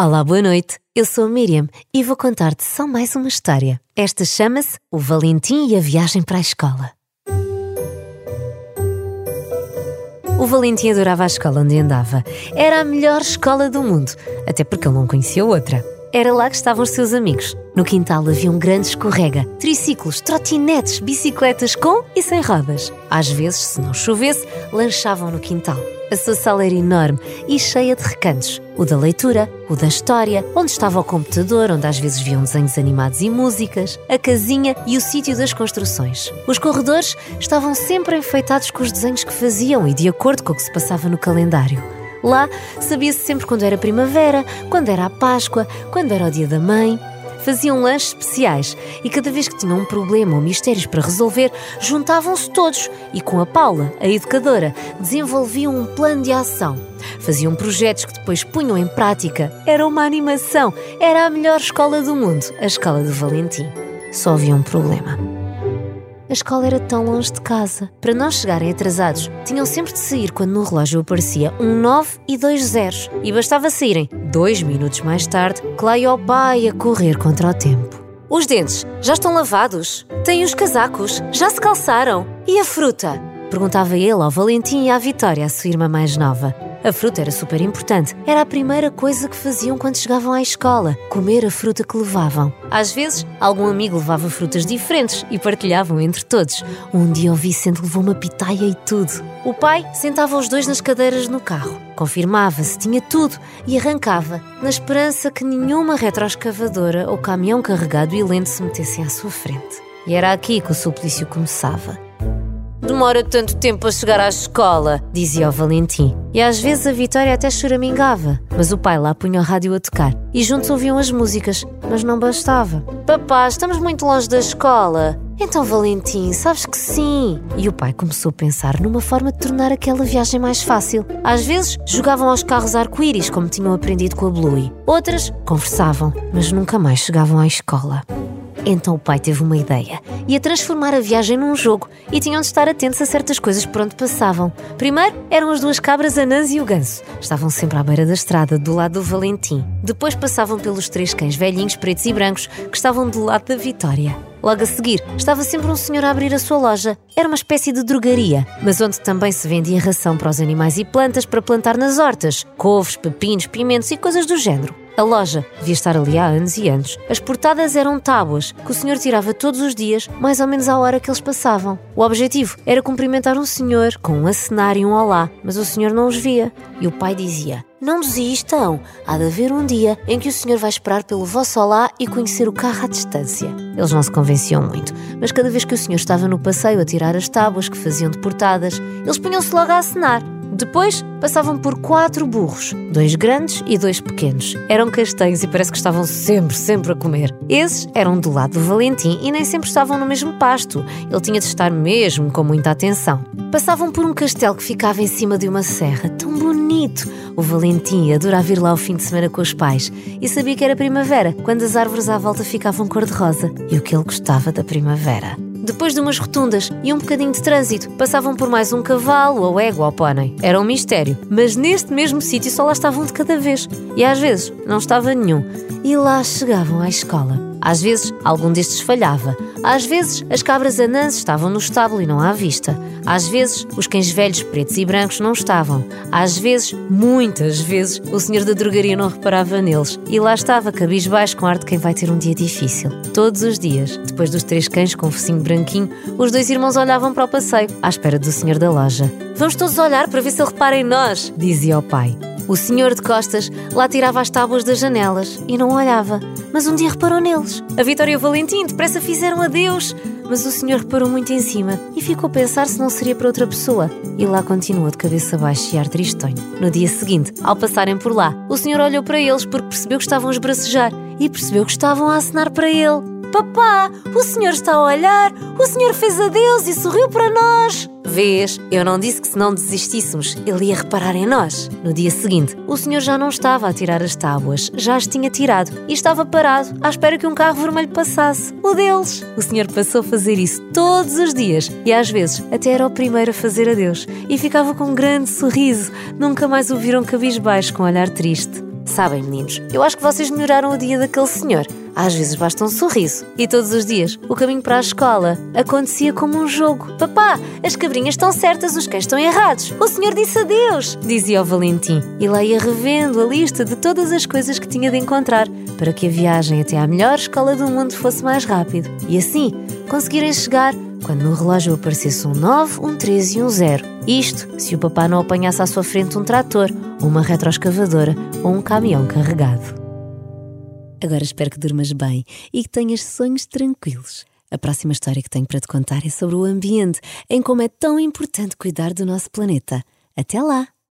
Olá, boa noite. Eu sou a Miriam e vou contar-te só mais uma história. Esta chama-se O Valentim e a Viagem para a Escola. O Valentim adorava a escola onde andava. Era a melhor escola do mundo, até porque ele não conhecia outra. Era lá que estavam os seus amigos. No quintal havia um grande escorrega, triciclos, trotinetes, bicicletas com e sem rodas. Às vezes, se não chovesse, lanchavam no quintal. A sua sala era enorme e cheia de recantos. O da leitura, o da história, onde estava o computador, onde às vezes viam desenhos animados e músicas, a casinha e o sítio das construções. Os corredores estavam sempre enfeitados com os desenhos que faziam e de acordo com o que se passava no calendário. Lá sabia-se sempre quando era primavera, quando era a Páscoa, quando era o dia da mãe. Faziam lanches especiais e cada vez que tinham um problema ou mistérios para resolver, juntavam-se todos e com a Paula, a educadora, desenvolviam um plano de ação. Faziam projetos que depois punham em prática. Era uma animação, era a melhor escola do mundo, a escola do Valentim. Só havia um problema a escola era tão longe de casa. Para não chegarem atrasados, tinham sempre de sair quando no relógio aparecia um 9 e dois zeros. E bastava saírem dois minutos mais tarde que lá ia o pai a correr contra o tempo. Os dentes já estão lavados? Têm os casacos? Já se calçaram? E a fruta? Perguntava ele ao Valentim e à Vitória, a sua irmã mais nova. A fruta era super importante. Era a primeira coisa que faziam quando chegavam à escola: comer a fruta que levavam. Às vezes, algum amigo levava frutas diferentes e partilhavam entre todos. Um dia o Vicente levou uma pitaia e tudo. O pai sentava os dois nas cadeiras no carro, confirmava se tinha tudo e arrancava, na esperança que nenhuma retroescavadora ou caminhão carregado e lento se metessem à sua frente. E era aqui que o suplício começava. Demora tanto tempo a chegar à escola, dizia o Valentim. E às vezes a Vitória até choramingava, mas o pai lá punha o rádio a tocar e juntos ouviam as músicas, mas não bastava. Papá, estamos muito longe da escola. Então, Valentim, sabes que sim. E o pai começou a pensar numa forma de tornar aquela viagem mais fácil. Às vezes jogavam aos carros arco-íris, como tinham aprendido com a Bluey. Outras conversavam, mas nunca mais chegavam à escola. Então o pai teve uma ideia. Ia transformar a viagem num jogo e tinham de estar atentos a certas coisas por onde passavam. Primeiro eram as duas cabras Anãs e o ganso. Estavam sempre à beira da estrada, do lado do Valentim. Depois passavam pelos três cães velhinhos, pretos e brancos, que estavam do lado da Vitória. Logo a seguir, estava sempre um senhor a abrir a sua loja. Era uma espécie de drogaria, mas onde também se vendia ração para os animais e plantas para plantar nas hortas, couves, pepinos, pimentos e coisas do género. A loja devia estar ali há anos e anos. As portadas eram tábuas que o senhor tirava todos os dias, mais ou menos à hora que eles passavam. O objetivo era cumprimentar um senhor com um acenar e um olá, mas o senhor não os via. E o pai dizia: Não desistam, há de haver um dia em que o senhor vai esperar pelo vosso olá e conhecer o carro à distância. Eles não se convenciam muito, mas cada vez que o senhor estava no passeio a tirar as tábuas que faziam de portadas, eles punham-se logo a acenar. Depois passavam por quatro burros, dois grandes e dois pequenos. Eram castanhos e parece que estavam sempre, sempre a comer. Esses eram do lado do Valentim e nem sempre estavam no mesmo pasto. Ele tinha de estar mesmo com muita atenção. Passavam por um castelo que ficava em cima de uma serra, tão bonito. O Valentim adorava ir lá ao fim de semana com os pais e sabia que era primavera, quando as árvores à volta ficavam cor-de-rosa e o que ele gostava da primavera. Depois de umas rotundas e um bocadinho de trânsito, passavam por mais um cavalo ou égua ou pônei. Era um mistério, mas neste mesmo sítio só lá estavam de cada vez. E às vezes não estava nenhum. E lá chegavam à escola. Às vezes, algum destes falhava. Às vezes, as cabras anãs estavam no estábulo e não à vista. Às vezes, os cães velhos, pretos e brancos não estavam. Às vezes, muitas vezes, o senhor da drogaria não reparava neles. E lá estava, cabisbaixo, com ar de quem vai ter um dia difícil. Todos os dias, depois dos três cães com o focinho branquinho, os dois irmãos olhavam para o passeio, à espera do senhor da loja. Vamos todos olhar para ver se ele repara em nós, dizia o pai. O senhor de costas lá tirava as tábuas das janelas e não olhava, mas um dia reparou neles. A Vitória e o Valentim depressa fizeram adeus, mas o senhor reparou muito em cima e ficou a pensar se não seria para outra pessoa. E lá continuou de cabeça baixa e ar tristonho. No dia seguinte, ao passarem por lá, o senhor olhou para eles porque percebeu que estavam a esbracejar e percebeu que estavam a acenar para ele. Papá, o senhor está a olhar, o senhor fez adeus e sorriu para nós. Vês, eu não disse que se não desistíssemos, ele ia reparar em nós. No dia seguinte, o senhor já não estava a tirar as tábuas, já as tinha tirado e estava parado, à espera que um carro vermelho passasse. O deles! O senhor passou a fazer isso todos os dias e às vezes até era o primeiro a fazer adeus e ficava com um grande sorriso. Nunca mais o viram cabisbaixo com um olhar triste. Sabem, meninos, eu acho que vocês melhoraram o dia daquele senhor. Às vezes basta um sorriso. E todos os dias, o caminho para a escola acontecia como um jogo. Papá, as cabrinhas estão certas, os cães estão errados. O senhor disse adeus, dizia o Valentim. E lá ia revendo a lista de todas as coisas que tinha de encontrar para que a viagem até à melhor escola do mundo fosse mais rápido. E assim, conseguirem chegar quando no relógio aparecesse um 9, um 13 e um 0. Isto se o papá não apanhasse à sua frente um trator, uma retroescavadora ou um caminhão carregado. Agora espero que durmas bem e que tenhas sonhos tranquilos. A próxima história que tenho para te contar é sobre o ambiente, em como é tão importante cuidar do nosso planeta. Até lá!